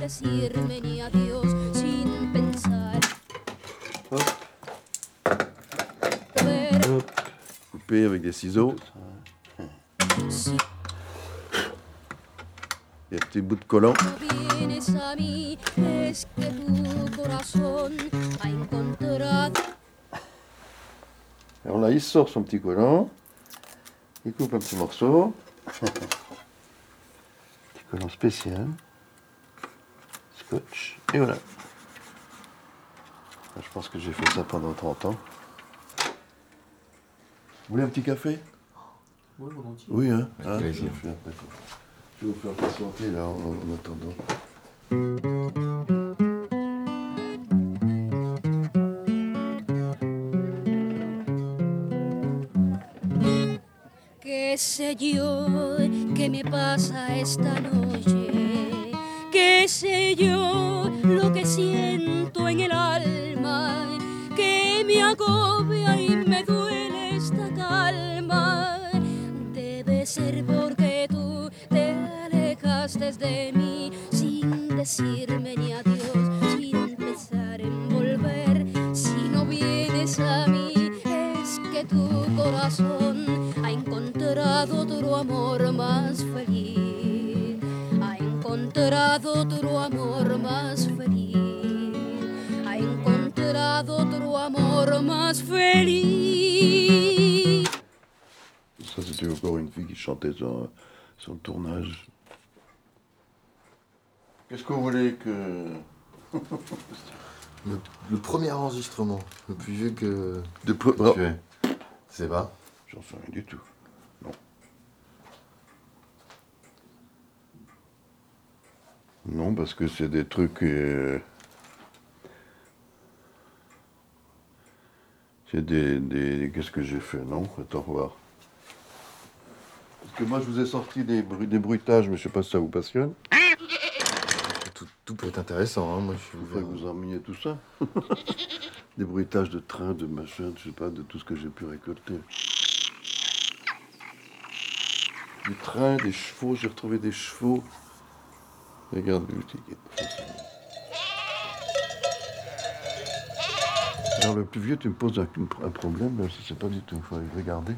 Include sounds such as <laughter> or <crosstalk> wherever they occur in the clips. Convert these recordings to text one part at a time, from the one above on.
decirme ni adiós, sin pensar. Ver Hop. Couper avec des ciseaux. si Des petits bouts de collant. Alors là, il sort son petit collant. Il coupe un petit morceau. <laughs> petit collant spécial. Scotch. Et voilà. Je pense que j'ai fait ça pendant 30 ans. Vous voulez un petit café? Oui, volontiers. Oui, hein Avec plaisir. je vais faire. Je vais vous faire patienter là en, en attendant. ¿Qué sé yo? ¿Qué me pasa esta noche? ¿Qué sé yo? Lo que siento en el alma, que me agobia y me duele esta calma. Debe ser porque tú te alejaste de mí sin decirme ni adiós, sin pensar en volver. Si no vienes a mí, es que tu corazón ha encontrado otro amor más feliz. Ha encontrado otro amor más feliz. Ha encontrado otro amor más feliz. Ça, c'était encore une fille qui chantait sur, sur le tournage. Qu'est-ce que vous voulez que. <laughs> Le, le premier enregistrement, le plus vieux que De pre- tu oh, aies. C'est pas? J'en sais rien du tout. Non. Non, parce que c'est des trucs. euh, C'est des, des- Qu'est-ce que j'ai fait? Non Attends, voir. Parce que moi, je vous ai sorti des, bruits, des bruitages, mais je sais pas si ça vous passionne. tout, tout peut être intéressant, hein. moi je suis que vous emmeniez tout ça. <laughs> des bruitages de train, de machin, je sais pas, de tout ce que j'ai pu récolter. Du train, des chevaux, j'ai retrouvé des chevaux. Regarde, boutique. Alors le plus vieux, tu me poses un, problème, je sais pas du tout, il faut regarder.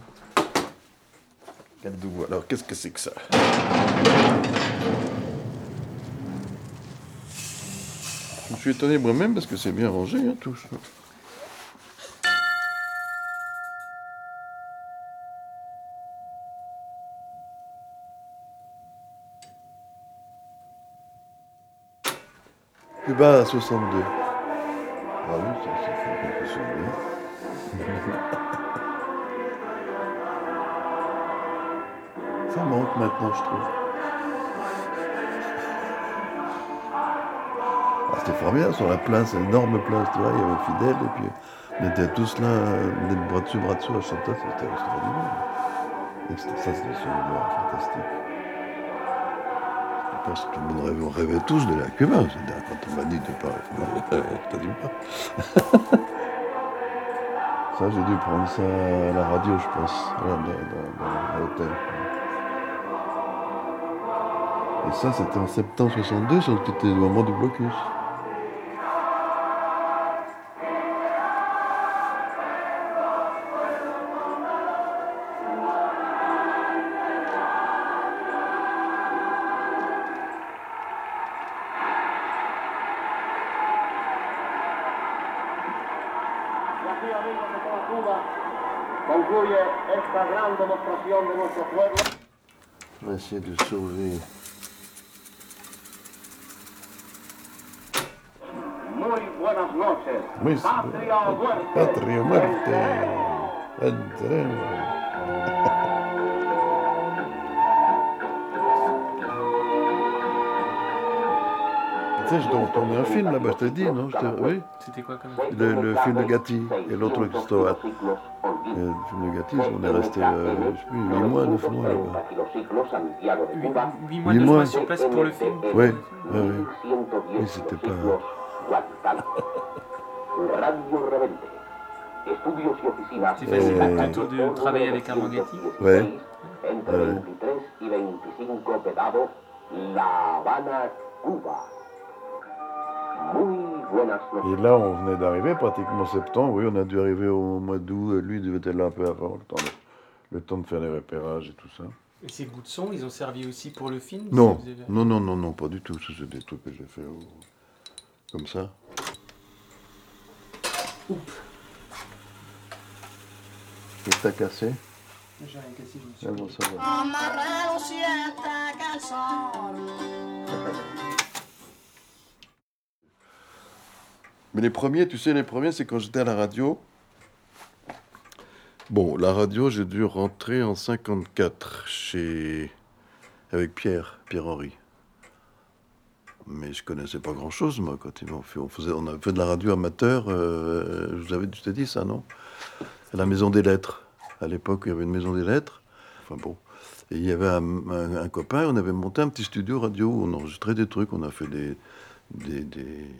Regardez-vous. Alors qu'est-ce que c'est que ça? Je me suis étonné moi-même parce que c'est bien rangé, hein, tout. ça. À 62. Ah oui, ça, quelques <laughs> souvenirs. Ça manque maintenant, je trouve. Ah, C'était formidable sur la place, énorme place, tu vois, il y avait Fidèle, et puis on était tous là, bras dessus, bras dessous à chanter, c'était extraordinaire. Ça, c'était fantastiques. Je que tout le monde rêvait, tous de la Cuba, quand on m'a dit de pas <laughs> pas. <laughs> Ça, j'ai dû prendre ça à la radio, je pense, dans- dans l'hôtel. Et ça, c'était en septembre 62, c'était le moment du blocus. Essayer de sauver. Muy buenas noches. Oui, Patria o muerte. Patria <laughs> muerte. Tu sais, je dois tourner un film là-bas, je t'ai dit, non t'ai- Oui, C'était quoi comme le, le film de Gatti et l'autre qui se Le film de Gatti, on est resté, euh, je sais plus, 8 mois, 9 mois là-bas. 8 mois, Huit 9 mois. mois sur place pour le film Oui, oui, oui. Oui, c'était pas. C'est facile Euh, plutôt de travailler avec Armand Gatti Ouais. Entre Ouais. 23 y 25 Vedado, La Habana, Cuba. Et là, on venait d'arriver, pratiquement septembre. Oui, on a dû arriver au mois d'août. Lui, il devait être là un peu avant, le temps de, le temps de faire les repérages et tout ça. Et ces bouts de son, ils ont servi aussi pour le film Non, avez- non, non, non, non, pas du tout. Ça, c'est des trucs que j'ai fait au- comme ça. Qu'est-ce que t'as cassé J'ai rien cassé, je me suis Ah bon, ça va. <laughs> Amarrado si está cansado. Mais les premiers, tu sais, les premiers, c'est quand j'étais à la radio. Bon, la radio, j'ai dû rentrer en 54 chez... avec Pierre, Pierre-Henri. Mais je connaissais pas grand-chose, moi, quand ils m'ont fait. On, faisait, on avait fait de la radio amateur, euh, je vous avais, t'ai dit ça, non? La Maison des Lettres. À l'époque, il y avait une Maison des Lettres. Enfin bon. Et il y avait un- un copain, on avait monté un petit studio radio où on enregistrait des trucs, on a fait des. Des, des-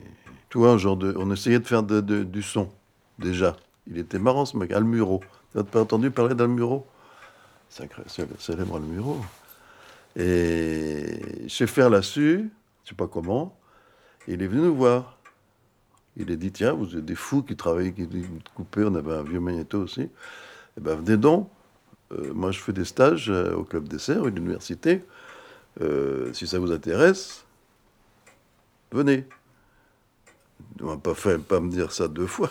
genre de. On essayait de faire du son, déjà. Il était marrant ce mec, Almuro. Tu pas entendu parler d'Almuro? Sacré, célè- célèbre Almuro. Et chez Faire là-dessus, je sais pas comment, il est venu nous voir. Il a dit Tiens, vous êtes des fous qui travaillent, qui qui coupaient, on avait un vieux magnéto aussi. Eh ben, venez donc. Euh, moi, je fais des stages euh, au Club des Serres, à l'université. Euh, si ça vous intéresse, venez. On va pas, fait, pas me dire ça deux fois.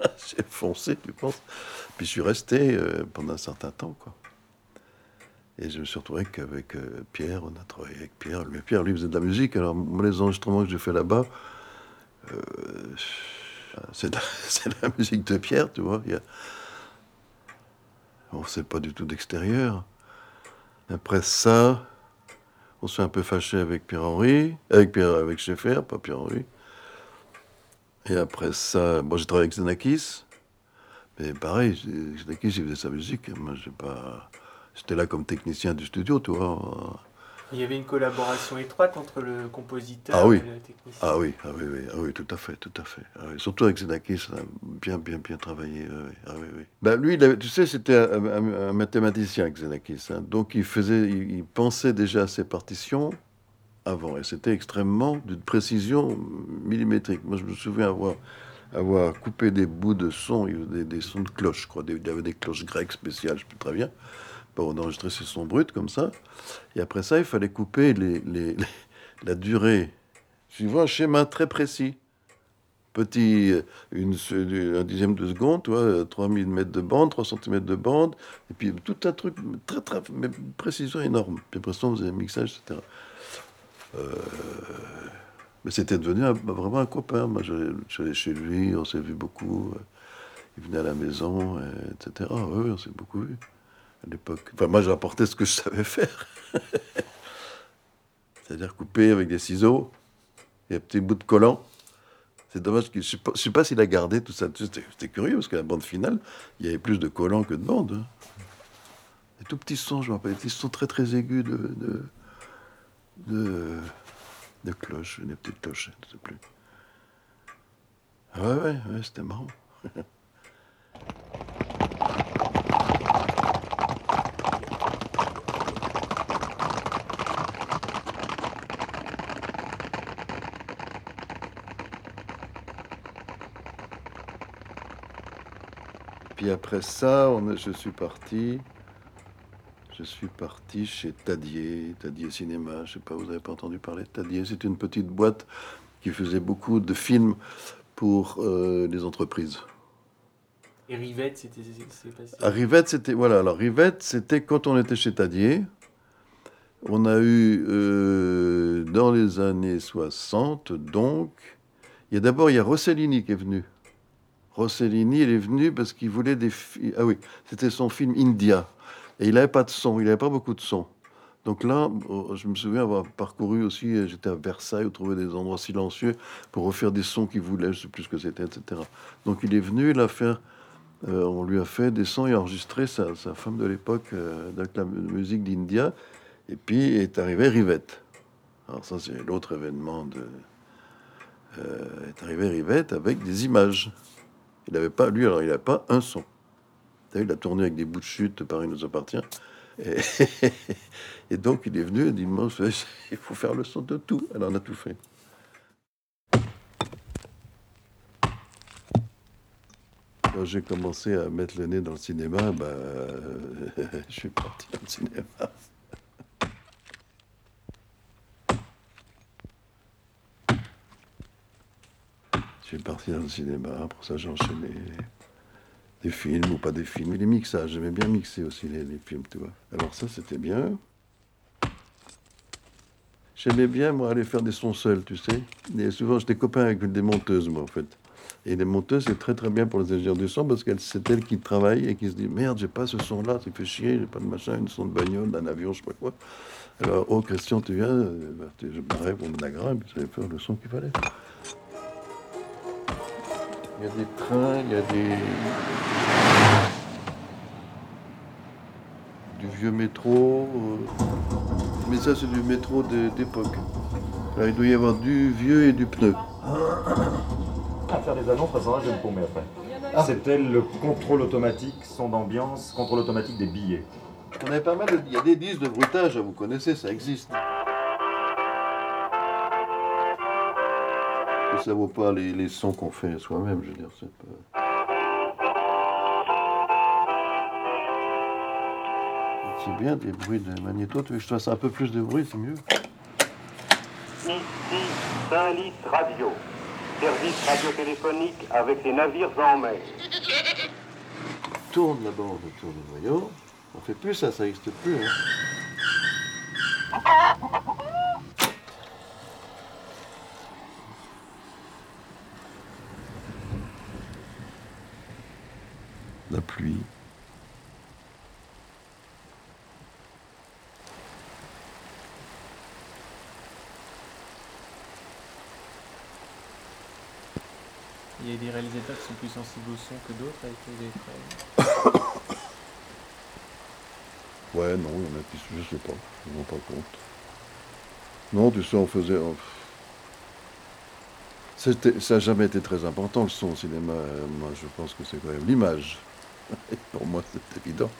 <laughs> J'ai foncé, tu penses. Puis je suis resté euh, pendant un certain temps, quoi. Et je me suis retrouvé qu'avec euh, Pierre, on a travaillé avec Pierre. Mais Pierre, lui, faisait de la musique. Alors, les enregistrements que j'ai fait là-bas, euh, <laughs> <laughs> c'est de, la musique de Pierre, tu vois. On sait pas du tout d'extérieur. Après ça, on s'est un peu fâché avec Pierre-Henri, avec Pierre, avec Schaeffer, pas Pierre-Henri. Et après ça, bon, j'ai travaillé avec Xenakis. Mais pareil, Xenakis, il faisait sa musique. Moi, j'ai pas. J'étais là comme technicien du studio, tu vois. Il y avait une collaboration étroite entre le compositeur Ah oui. et le technicien. Ah oui, ah oui, oui, ah oui, tout à fait, tout à fait. Ah oui, Surtout avec Xenakis, on a bien, bien, bien travaillé. ah oui, ah. Ben, lui, il avait- tu sais, c'était un, un- un mathématicien, Xenakis. hein. donc, il, faisait, il, il pensait déjà à ses partitions avant. Et c'était extrêmement d'une précision millimétrique. Moi, je me souviens avoir, avoir coupé des bouts de son, il y avait des, des sons de cloches, je crois. Des- il y avait des cloches grecques spéciales, je sais plus très bien. Bon, on enregistrait sons bruts comme ça. Et après ça, il fallait couper <laughs> la durée suivant un schéma très précis. Petit, euh, une, un dixième de seconde, tu vois, euh, 3000 mètres de bande, 3 cm de bande, et puis tout un truc, très, très, mais précision énorme. Puis après ça, on faisait un mixage, etc. Euh, mais c'était devenu un- vraiment un copain. Moi, j'allais chez lui, on s'est vu beaucoup. euh, Il venait à la maison, euh, etc. Ah oui, on s'est beaucoup vu à l'époque. Enfin, moi, j'apportais ce que je savais faire. <laughs> C'est-à-dire couper avec des ciseaux et un petit bout de collant. C'est dommage que je ne sais pas, s'il a gardé tout ça. C'était curieux parce que la bande finale, il y avait plus de collants que de bandes. hein. Des tout petits sons, je me rappelle, des petits sons très très aigus de, de, de, de cloches, des petites cloches, je ne sais plus. Ah ouais, ouais, ouais, c'était marrant. <laughs> Puis après ça, on je suis parti. Je suis parti chez Tadier, Tadier Cinéma. Je sais pas, vous n'avez pas entendu parler de Tadier C'est une petite boîte qui faisait beaucoup de films pour euh, les entreprises. Et Rivette, c'était. À Rivette, c'était voilà. Alors Rivette, c'était quand on était chez Tadier. On a eu euh, dans les années 60, donc, il y a d'abord il y a Rossellini qui est venu. Rossellini, il est venu parce qu'il voulait des ah oui, c'était son film India et il n'avait pas de son, il n'avait pas beaucoup de son. Donc là, oh, je me souviens avoir parcouru aussi, euh, j'étais à Versailles, où trouver des endroits silencieux pour refaire des sons qu'il voulait, je sais plus ce que c'était, etc. Donc il est venu, il a fait, euh, on lui a fait des sons et enregistré sa, sa femme de l'époque euh, avec la mu- musique d'India. Et puis est arrivé Rivette. Alors ça, c'est l'autre événement de... euh, est arrivé Rivette avec des images. Il n'avait pas, lui, alors il n'a pas un son. Il a tourné avec des bouts de chute, Paris nous appartient. Et, <laughs> donc il est venu et dit <laughs> il faut faire le son de tout. Alors on a tout fait. Quand j'ai commencé à mettre le nez dans le cinéma, bah, <laughs> je suis parti dans le cinéma. Je suis parti dans le cinéma, pour ça j'ai enchaîné des films ou pas des films. Et les mixages, j'aimais bien mixer aussi les, films, tu vois. Alors ça, c'était bien. J'aimais bien, moi, aller faire des sons seuls, tu sais. Et souvent, j'étais copain avec des monteuses, moi, en fait. Et les monteuses, c'est très très bien pour les ingénieurs du son parce que c'est elles qui travaillent et qui se disent Merde, j'ai pas ce son-là, ça fait chier, j'ai pas de machin, une son de bagnole, d'un avion, je sais pas quoi. Alors, oh Christian, tu viens, euh, bah, je m'arrête pour la grappe, puis j'allais faire le son qu'il fallait. Il y a des trains, il y a des. du vieux métro. euh, Mais ça, c'est du métro de- d'époque. Il doit y avoir du vieux et du pneu. À faire des annonces, ça sera, je vais me après. C'était le contrôle automatique, son d'ambiance, contrôle automatique des billets. On avait pas mal de... Il y a des disques de bruitage, hein, vous connaissez, ça existe. Ça vaut pas les, les sons qu'on fait soi-même, je veux dire. C'est pas... C'est bien des bruits de magnéto. Tu veux que je fasse un peu plus de bruit, c'est mieux. Ici Saint-Lys Radio, service radiotéléphonique avec les navires en mer. Tourne la bande autour du noyau. On fait plus ça, ça n'existe plus. hein. La pluie. Il y a des réalisateurs qui sont plus sensibles au son que d'autres avec les <coughs> frères. Ouais, non, il y en a qui, je sais pas, je me rends pas compte. Non, tu sais, on faisait. Ça n'a jamais été très important le son au cinéma. Euh, Moi, je pense que c'est quand même l'image. <laughs> Pour moi, c'est évident.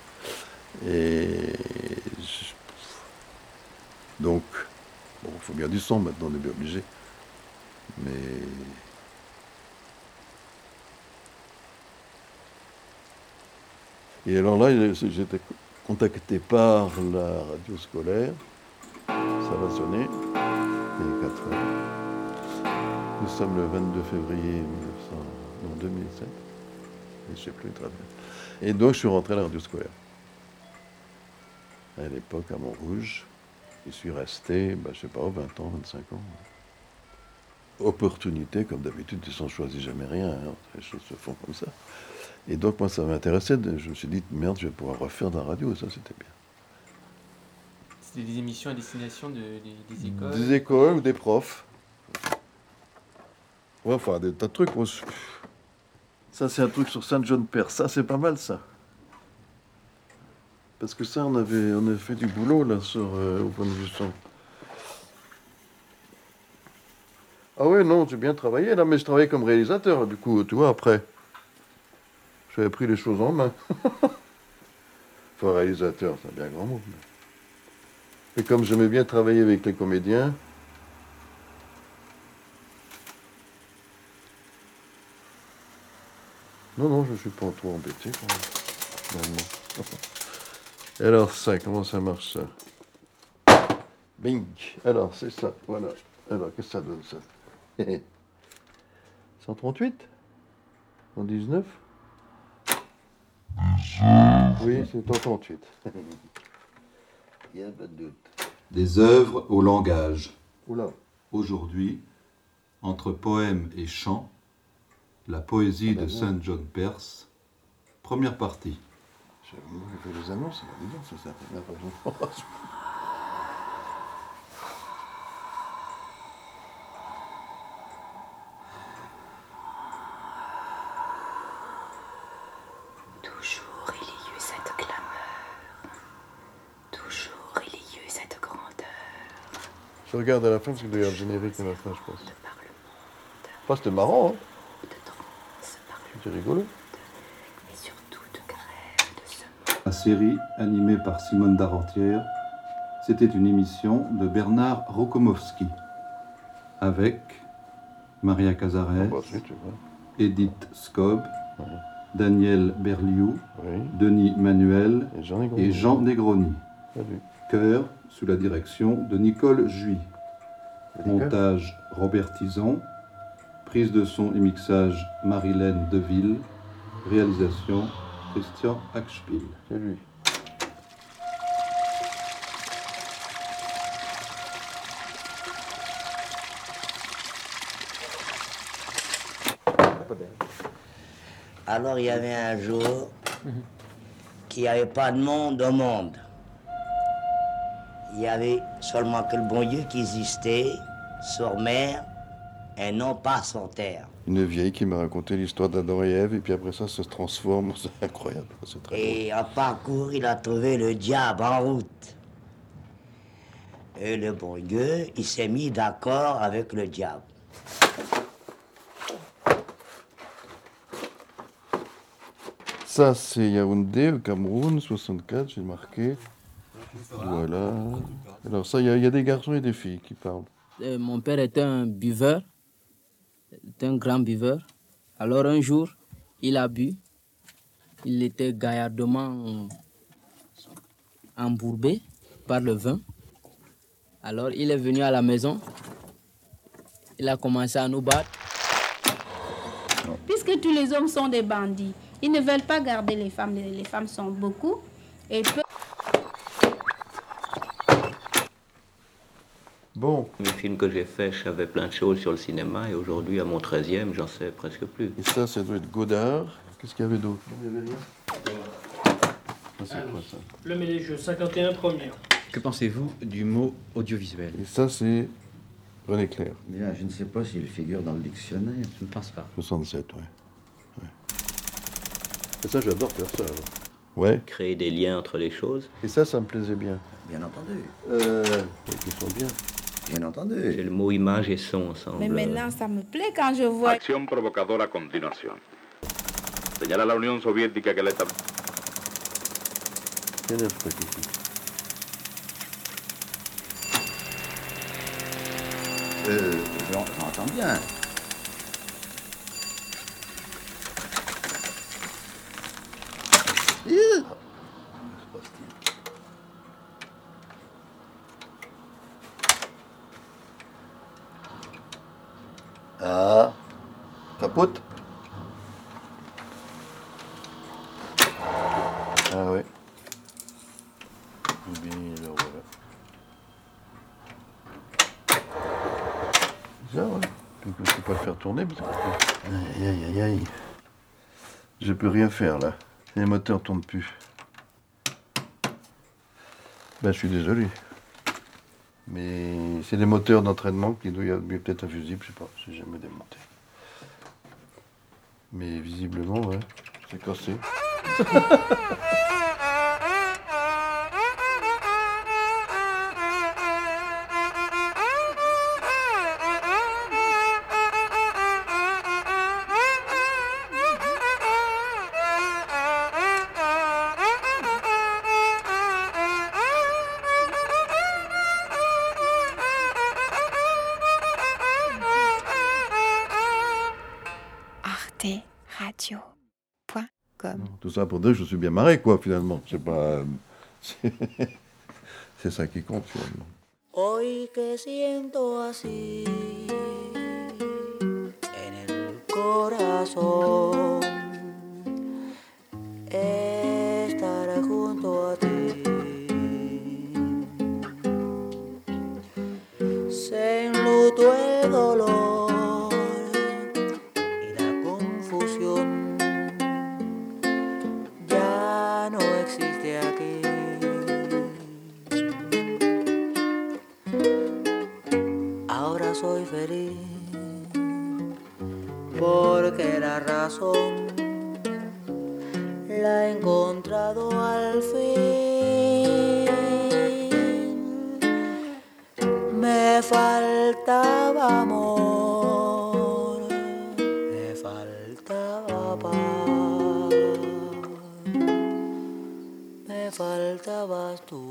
Et. Donc, bon, il faut bien du son maintenant, on est bien obligé. Mais. Et alors là, j'étais contacté par la radio scolaire. Ça va sonner. Il est 4 heures. Nous sommes le 22 février 1900, non, 2007. Je ne sais plus très bien. Et donc, je suis rentré à la radio scolaire. À l'époque, à Montrouge. Je suis resté, bah, je sais pas, 20 ans, 25 ans. Opportunité, comme d'habitude, ils ne choisit jamais rien. hein. Les choses se font comme ça. Et donc, moi, ça m'intéressait. Je me suis dit, merde, je vais pouvoir refaire de la radio. Ça, c'était bien. C'était des émissions à destination de, des, des écoles. Des écoles? ou des profs. Ouais, enfin, des tas de trucs. Ça, c'est un truc sur Saint John Père. Ça, c'est pas mal, ça. Parce que ça, on avait, on avait fait du boulot, là, sur, euh, au point de vue son. Ah ouais, non, j'ai bien travaillé, là, mais je travaillais comme réalisateur, du coup, tu vois, après. J'avais pris les choses en main. <laughs> enfin, réalisateur, c'est un bien grand mot. Et comme j'aimais bien travailler avec les comédiens, non, non, je ne suis pas trop embêté <laughs> alors ça, comment ça marche ça? Bing Alors c'est ça, voilà. Alors qu'est-ce que ça donne ça? <laughs> 138 119 Oui, c'est 138. <laughs> Il y a pas de doute. Des œuvres au langage. Oula. Aujourd'hui, entre poèmes et chants, la poésie de Saint John Perse, première partie. J'avoue, j'ai fait les annonces, ça, ça <laughs> fait n'importe quoi. Toujours il y eut cette clameur. Toujours il y eut cette grandeur. Je regarde à la fin parce qu'il doit y avoir le générique à la fin, je pense. Enfin, c'était marrant, hein C'était rigolo. La série, animée par Simone Darentière, c'était une émission de Bernard Rokomowski, avec Maria Cazares, Bah, si, tu vois. Edith Scob, Daniel Berliou, Oui. Denis Manuel Et Jean Negroni. Jean Negroni. Sous la direction de Nicole Juy. Montage Robert Tison. Prise de son et mixage Marilène Deville. Réalisation Christian lui. Alors il y avait un jour qu'il n'y avait pas de monde au monde. Il y avait seulement que le bon Dieu qui existait sur mer et non pas sur terre. Une vieille qui m'a raconté l'histoire d'Adam et Ève, et puis après ça, ça se transforme. <laughs> C'est incroyable. Très. Et en parcours, il a trouvé le diable en route. Et le bon Dieu, il s'est mis d'accord avec le diable. Ça, c'est Yaoundé, au Cameroun, 64, j'ai marqué. Voilà. Alors ça, il y, a- il y a des garçons et des filles qui parlent. Euh, mon père était un buveur, était un grand buveur. Alors un jour, il a bu. Il était gaillardement embourbé par le vin. Alors il est venu à la maison. Il a commencé à nous battre. Puisque tous les hommes sont des bandits, ils ne veulent pas garder les femmes. Les les femmes sont beaucoup. Et peu- Bon. Les films que j'ai faits, je savais plein de choses sur le cinéma et aujourd'hui, à mon 13e, j'en sais presque plus. Et ça, ça doit être Godard. Qu'est-ce qu'il y avait d'autre? C'est quoi ça? Et les jeux, 51 première. Que pensez-vous du mot audiovisuel? Et ça, c'est René Clair. Bien, je ne sais pas s'il figure dans le dictionnaire. Je ne pense pas. 67, ouais. ouais. Et ça, j'adore faire ça. alors. Ouais. Créer des liens entre les choses. Et ça, ça me plaisait bien. Bien entendu. Euh, ils sont bien. Bien entendu. C'est le mot image et son ensemble. Mais maintenant, ça me plaît quand je vois. Acción provocadora a continuación. Señala la Unión Soviética que la está... Pas, Kiki. Euh, j'en- j'entends bien. Ih, capote Ah ouais. Bien, alors voilà. Ça, ouais. Donc, je ne peux pas le faire tourner parce que... Aïe, aïe, aïe, aïe. Je peux rien faire là. Les moteurs ne tournent plus. Ben, je suis désolé. Mais c'est des moteurs d'entraînement qui doivent peut-être un fusible, je sais pas, j'ai jamais démonté. Mais visiblement, ouais, c'est cassé. <laughs> pour dire je suis bien marré, quoi, finalement. C'est pas. C'est c'est ça qui compte, finalement. Soy feliz porque la razón la he encontrado al fin. Me faltaba amor, me faltaba paz, me faltabas tú.